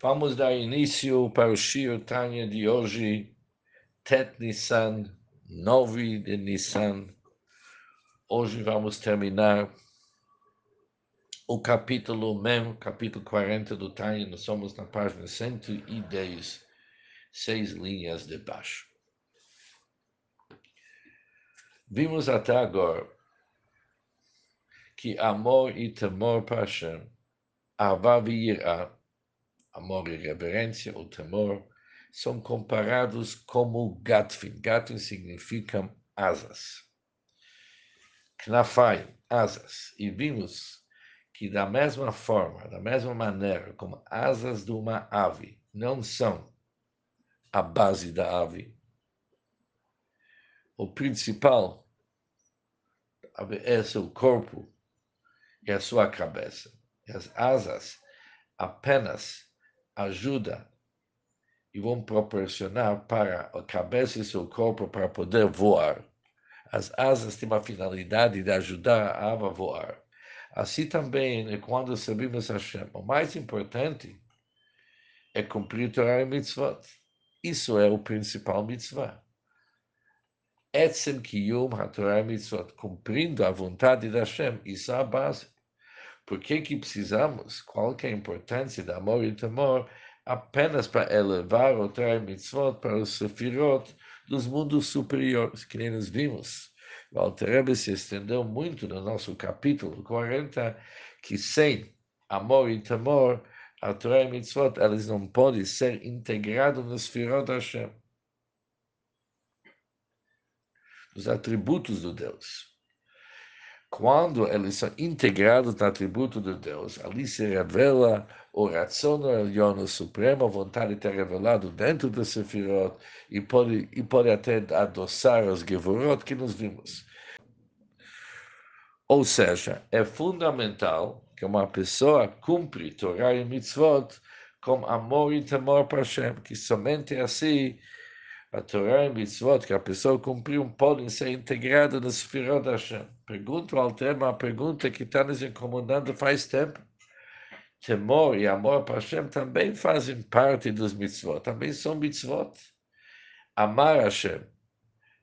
Vamos dar início para o Shir Tanya de hoje, Tet Nissan, 9 de Nissan. Hoje vamos terminar o capítulo Mem, capítulo 40 do Tanya. Nós somos na página 110, seis linhas de baixo. Vimos até agora que amor e temor para Hashem, e amor e reverência, o temor, são comparados como gatfin. Gatfin significa asas. Knafai, asas. E vimos que da mesma forma, da mesma maneira como asas de uma ave não são a base da ave, o principal é seu corpo e a sua cabeça. E as asas apenas ajuda e vão proporcionar para a cabeça e seu corpo para poder voar. As asas têm uma finalidade de ajudar a ave a voar. Assim também é quando servimos a Hashem. O mais importante é cumprir Torah e mitzvot. Isso é o principal mitzvah. Etzem kiyum ha-Torah e mitzvot. Cumprindo a vontade da Hashem. Isso é a base. Por que, que precisamos? Qual que é a importância do amor e temor apenas para elevar o Torah mitzvot para os sefirot dos mundos superiores, que nem nós vimos. O Alter se estendeu muito no nosso capítulo 40, que sem amor e temor, a Torah mitzvot, não podem ser integrados nos sefirot Hashem. Os atributos do Deus. Quando eles são integrados no atributo de Deus, ali se revela o ração Elyon, a vontade de ter revelado dentro do Sefirot e pode, e pode até adoçar os Gevurot que nós vimos. Ou seja, é fundamental que uma pessoa cumpre Torah e Mitzvot com amor e temor para Hashem, que somente assim a Torá e Mitzvot que a pessoa cumpriu podem ser integradas no Sefirot da Hashem. Pergunto ao tema, a pergunta que está nos incomodando faz tempo. Temor e amor para Hashem também fazem parte dos mitzvot, também são mitzvot. Amar Hashem.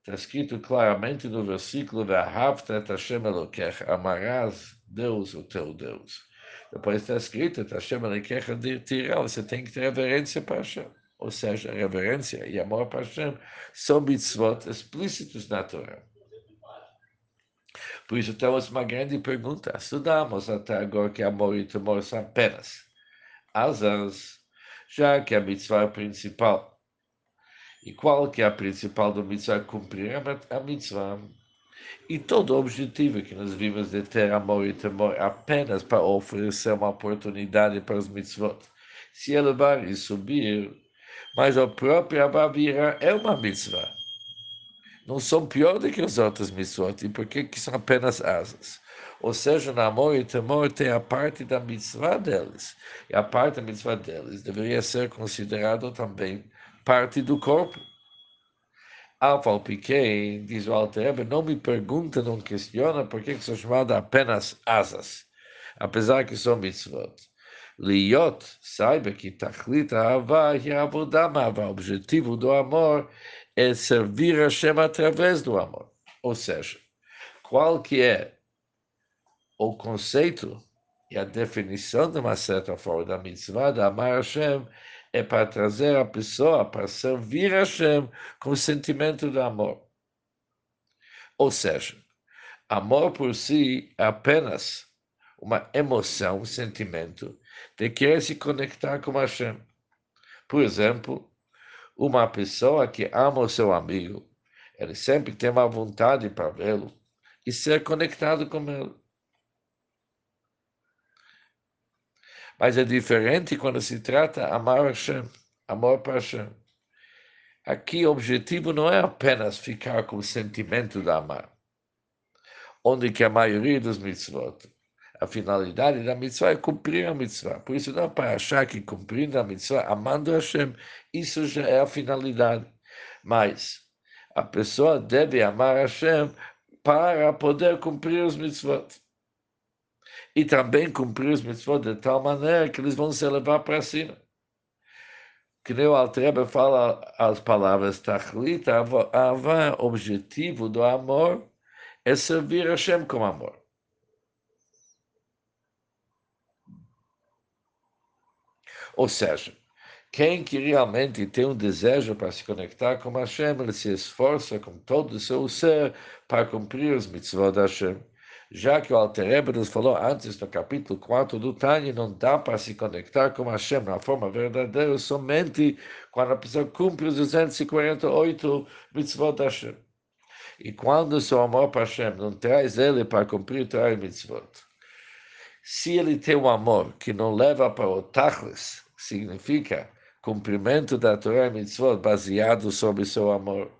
Está escrito claramente no versículo Ve'ahavta et Hashem Elokecha. Amarás Deus, o teu Deus. Depois está escrito Hashem Elokecha dirá. Você tem que ter reverência para Hashem ou seja, reverência e amor para Hashem, são mitzvot explícitos na Torá. Por isso temos uma grande pergunta. Estudamos até agora que amor e temor são apenas asas, já que a mitzvah é principal. E qual que é a principal do mitzvah? Cumprir a mitzvah. E todo o objetivo que nós vimos de ter amor e temor apenas para oferecer uma oportunidade para os mitzvot. Se elevar e subir, mas a própria Abavira é uma mitzvah. Não são piores do que os outros mitzvot, e por que, que são apenas asas? Ou seja, no amor e temor tem a parte da mitzvah deles, e a parte da mitzvah deles deveria ser considerado também parte do corpo. Alfal Piquet, diz o Alter não me pergunta, não questiona por que, que são chamadas apenas asas, apesar que são mitzvot. Liot, saiba que Tachlit Ahava é a Avodama, o objetivo do amor é servir a Hashem através do amor. Ou seja, qual que é o conceito e a definição de uma certa forma da mitzvah de amar Hashem é para trazer a pessoa para servir Hashem com o sentimento do amor. Ou seja, amor por si é apenas uma emoção, um sentimento de querer se conectar com Hashem. Por exemplo, uma pessoa que ama o seu amigo, ele sempre tem uma vontade para vê-lo e ser conectado com ele. Mas é diferente quando se trata de amar Hashem, amor para Hashem. Aqui o objetivo não é apenas ficar com o sentimento de amar, onde que a maioria dos mitzvot a finalidade da mitzvah é cumprir a mitzvah. Por isso, não é para achar que cumprindo a mitzvah, amando Hashem, isso já é a finalidade. Mas a pessoa deve amar Hashem para poder cumprir os mitzvot. E também cumprir os mitzvot de tal maneira que eles vão se levar para cima. que nem o Altreba fala as palavras Tachlit, Ava, objetivo do amor é servir a Hashem com amor. Ou seja, quem que realmente tem um desejo para se conectar com Hashem, ele se esforça com todo o seu ser para cumprir os mitzvot Hashem. Já que o Alter nos falou antes no capítulo 4 do Tânia, não dá para se conectar com Hashem na forma verdadeira somente quando a pessoa cumpre os 248 mitzvot da Hashem. E quando o seu amor para Hashem não traz ele para cumprir o mitzvot, se ele tem um amor que não leva para o Tachlis, significa cumprimento da Torá e Mitzvot baseado sobre seu amor.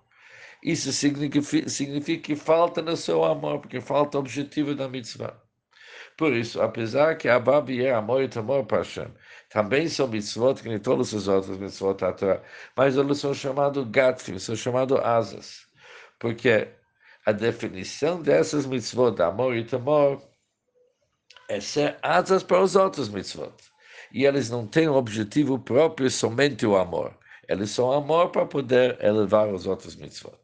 Isso significa, significa que falta no seu amor, porque falta o objetivo da mitzvah. Por isso, apesar que Abab é amor e temor para Hashem, também são mitzvot que nem todos os outros mitzvot da Torá, mas eles são chamados gatfim, são chamados asas, porque a definição dessas mitzvot, amor e temor, é ser asas para os outros mitzvot e eles não têm um objetivo próprio somente o amor. Eles são amor para poder elevar os outros mitzvot.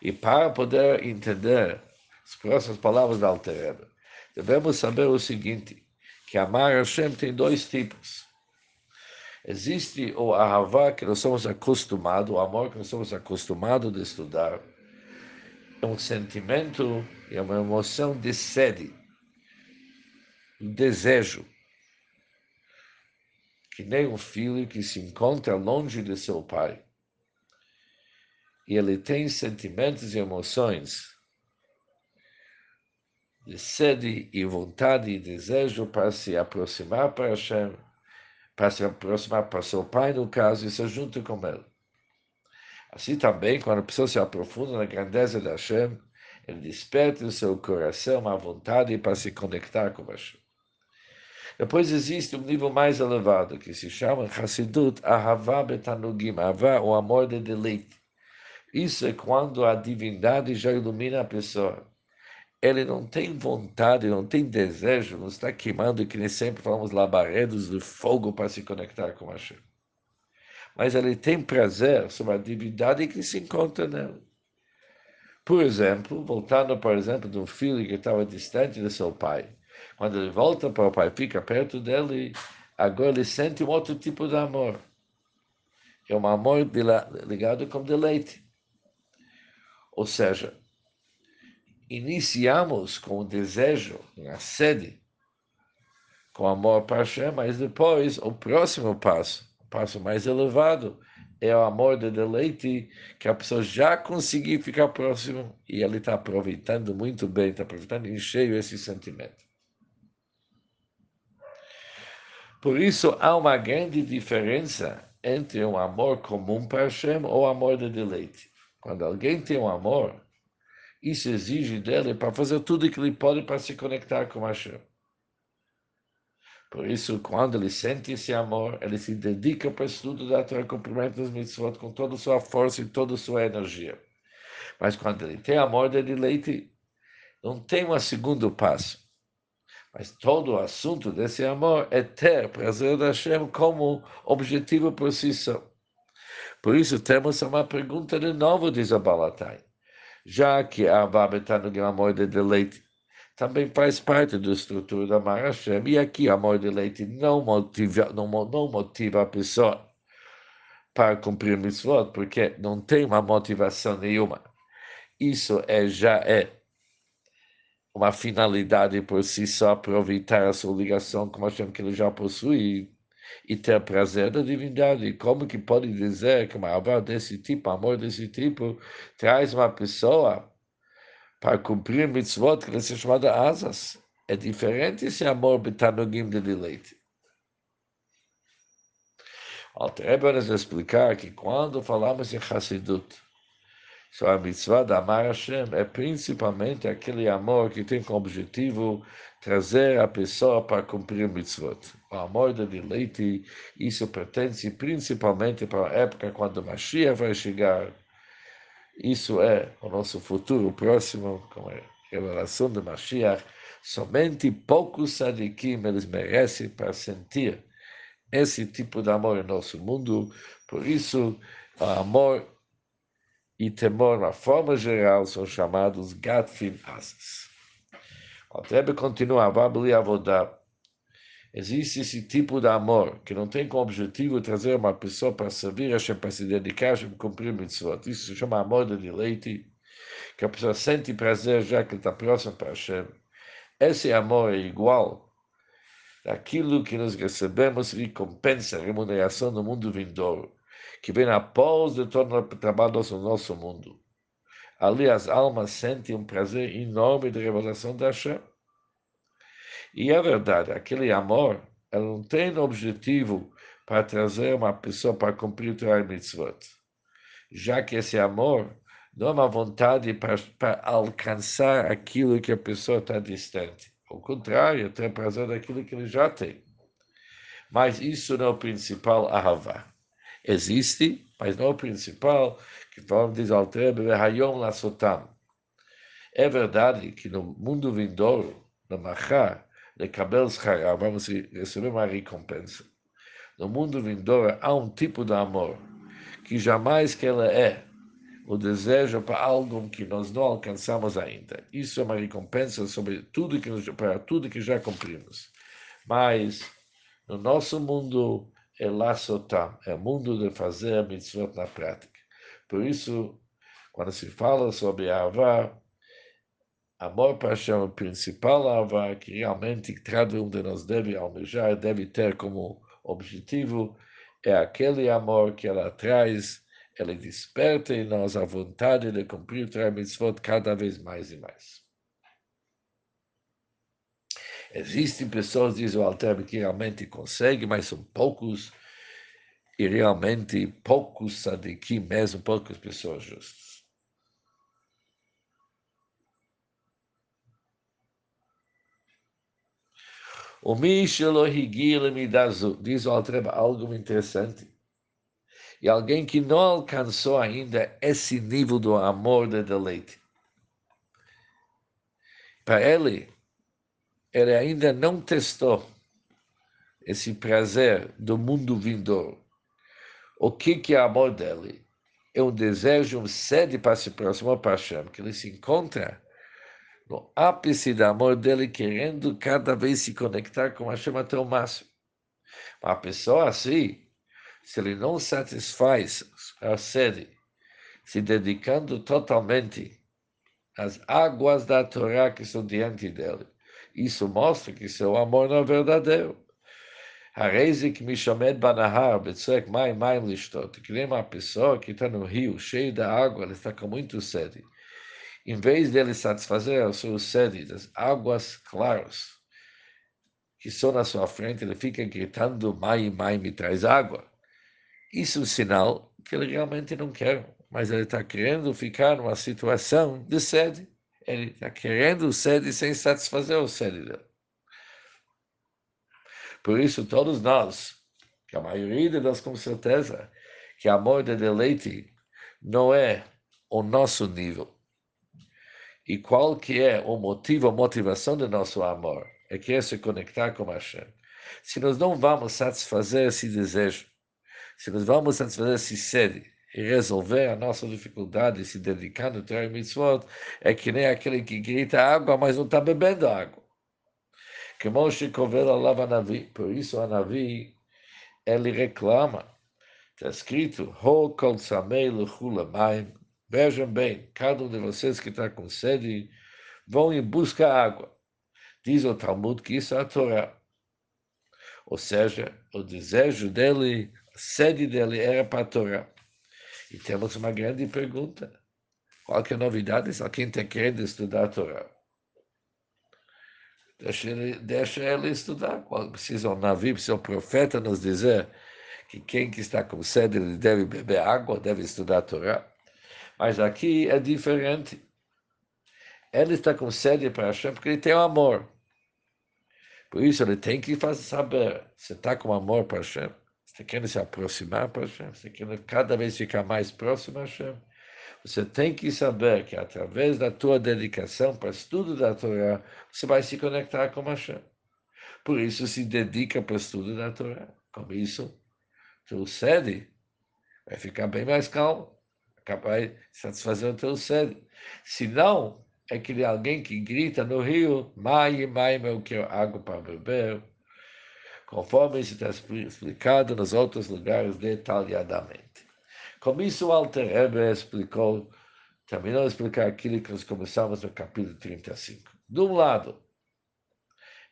E para poder entender as próximas palavras da Altereba, devemos saber o seguinte, que amar Hashem tem dois tipos. Existe o ahavá que nós somos acostumados, o amor que nós somos acostumados de estudar. É um sentimento é uma emoção de sede desejo. Que nem um filho que se encontra longe de seu pai. E ele tem sentimentos e emoções de sede e vontade e desejo para se aproximar para Hashem, para se aproximar para seu pai, no caso, e se junto com ele. Assim também, quando a pessoa se aprofunda na grandeza de Hashem, ele desperta no seu coração a vontade para se conectar com Hashem. Depois existe um nível mais elevado, que se chama Hassidut Ahava Betanugim, Ahava, o amor de deleite. Isso é quando a divindade já ilumina a pessoa. Ele não tem vontade, não tem desejo, não está queimando, que nem sempre falamos, labaredos de fogo para se conectar com Hashem. Mas ele tem prazer sobre a divindade que se encontra nele. Por exemplo, voltando, por exemplo, de um filho que estava distante de seu pai quando ele volta para o pai, fica perto dele, agora ele sente um outro tipo de amor. É um amor ligado com deleite. Ou seja, iniciamos com o desejo, a sede, com amor para Hashem, mas depois o próximo passo, o passo mais elevado, é o amor de deleite que a pessoa já conseguiu ficar próximo e ele está aproveitando muito bem, está aproveitando em cheio esse sentimento. Por isso, há uma grande diferença entre um amor comum para Hashem ou amor de deleite. Quando alguém tem um amor, isso exige dele para fazer tudo que ele pode para se conectar com Hashem. Por isso, quando ele sente esse amor, ele se dedica para o estudo da Torá, cumprimento dos mitzvot com toda a sua força e toda a sua energia. Mas quando ele tem amor de deleite, não tem um segundo passo. Mas todo o assunto desse amor é ter prazer da Hashem como objetivo por si só. Por isso temos uma pergunta de novo, diz a Balatai. Já que a Babetano no amor de deleite também faz parte da estrutura da Mar Hashem, e aqui amor de deleite não motiva, não, não motiva a pessoa para cumprir mitzvot, porque não tem uma motivação nenhuma. Isso é, já é uma finalidade por si só, aproveitar a sua ligação com Hashem que ele já possui e ter prazer da divindade. Como que pode dizer que uma amor desse tipo, amor desse tipo, traz uma pessoa para cumprir mitzvot que é chamada asas? É diferente esse amor betanogim de deleite. Alter nos explicar que quando falamos em Hassidut, So, a mitzvah da Amar Hashem é principalmente aquele amor que tem como objetivo trazer a pessoa para cumprir mitzvot. O amor de deleite, isso pertence principalmente para a época quando Mashiach vai chegar. Isso é o nosso futuro próximo, com a revelação de Mashiach. Somente poucos sadikim eles merecem para sentir esse tipo de amor em nosso mundo. Por isso, o amor e temor, na forma geral, são chamados Gatfim Asas. O Rebbe continua, a Avodá. Existe esse tipo de amor que não tem como objetivo trazer uma pessoa para servir Hashem, para se dedicar Hashem, cumprir mitzvot. Isso se chama amor de deleite, que a pessoa sente prazer já que está próximo para Hashem. Esse amor é igual daquilo que nós recebemos recompensa, remuneração no mundo vindouro que vem após de o trabalho no nosso mundo. Ali as almas sentem um prazer enorme de revelação da Hashem. E é verdade, aquele amor, ela não tem objetivo para trazer uma pessoa para cumprir o Torah Mitzvot. Já que esse amor não é uma vontade para, para alcançar aquilo que a pessoa está distante. Ao contrário, tem prazer daquilo que ele já tem. Mas isso não é o principal ahavá existe, mas não é o principal, que falamos diz Altrebe, Hayom Lasotam. É verdade que no mundo vindouro, no Machar, de Kabel Schara, vamos receber uma recompensa. No mundo vindouro há um tipo de amor que jamais que ela é o desejo para algo que nós não alcançamos ainda. Isso é uma recompensa sobre tudo que para tudo que já cumprimos. Mas no nosso mundo é Lassotam, é mundo de fazer a mitzvot na prática. Por isso, quando se fala sobre Avá, amor Hashem, o principal Avá, que realmente cada um de nós deve almejar, deve ter como objetivo, é aquele amor que ela traz, ela desperta em nós a vontade de cumprir o mitzvot cada vez mais e mais. Existem pessoas, diz o Alter, que realmente conseguem, mas são poucos, e realmente poucos sadiquim mesmo, poucas pessoas justas. O Mishelo Higil Midazu, diz o Altreba algo interessante. E alguém que não alcançou ainda esse nível do amor de deleite. Para ele, ele ainda não testou esse prazer do mundo vindouro. O que, que é amor dele? É um desejo, um sede para se para Hashem, que ele se encontra no ápice do amor dele, querendo cada vez se conectar com Hashem até o máximo. Uma pessoa assim, se ele não satisfaz a sede, se dedicando totalmente às águas da Torá que estão diante dele, isso mostra que seu amor não é verdadeiro. Harezik mishamed banahar, betzek mai mai lishtot. Que nem uma pessoa que está no rio, cheio de água, ele está com muito sede. Em vez dele satisfazer a sua sede das águas claras que estão na sua frente, ele fica gritando, mai, mai, me traz água. Isso é um sinal que ele realmente não quer, mas ele está querendo ficar numa situação de sede. Ele está querendo sede sem satisfazer o sede dele. Por isso, todos nós, que a maioria de nós com certeza, que amor de deleite não é o nosso nível. E qual que é o motivo, a motivação do nosso amor? É que é se conectar com Hashem. Se nós não vamos satisfazer esse desejo, se nós vamos satisfazer esse sede, e resolver a nossa dificuldade se dedicando ao Torah Mitzvot é que nem aquele que grita água, mas não está bebendo água. Que Moshe Navi, por isso a Navi, ele reclama, está escrito, Ho Kol vejam bem, cada um de vocês que está com sede, vão em busca água. Diz o Talmud que isso é a Torá. Ou seja, o desejo dele, a sede dele era para a Torá. E temos uma grande pergunta. Qual que é a novidade? Só quem está querendo estudar a Torá. Deixa ele, deixa ele estudar. Precisa um navio, precisa um profeta nos dizer que quem que está com sede ele deve beber água, deve estudar a Torá. Mas aqui é diferente. Ele está com sede para Hashem porque ele tem o amor. Por isso ele tem que fazer saber se está com amor para Hashem você quer se aproximar para Hashem, você quer cada vez ficar mais próximo a Hashem, você tem que saber que através da tua dedicação para o estudo da Torá, você vai se conectar com Hashem. Por isso, se dedica para o estudo da Torá. Com isso, teu sede vai ficar bem mais calmo, capaz de satisfazer o teu sede. Se não, é aquele alguém que grita no rio, mai, mai, eu quero água para beber, conforme isso está explicado nos outros lugares detalhadamente. Com isso, o Alter Rebbe explicou, terminou de explicar aquilo que nós começamos no capítulo 35. De um lado,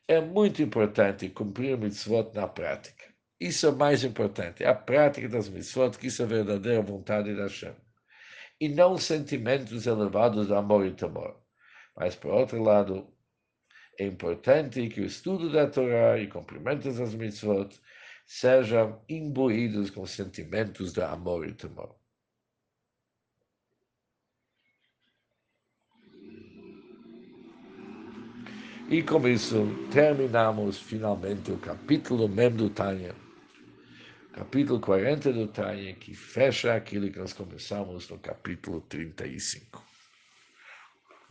é muito importante cumprir mitzvot na prática. Isso é mais importante, é a prática das mitzvot, que isso é a verdadeira vontade da Hashem. E não sentimentos elevados de amor e temor. Mas, por outro lado, é importante que o estudo da Torá e cumprimentos das mitzvot sejam imbuídos com sentimentos de amor e temor. E com isso terminamos finalmente o capítulo Mem do Tânia, capítulo 40 do Tânia, que fecha aquilo que nós começamos no capítulo 35.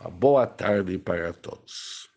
Uma boa tarde para todos.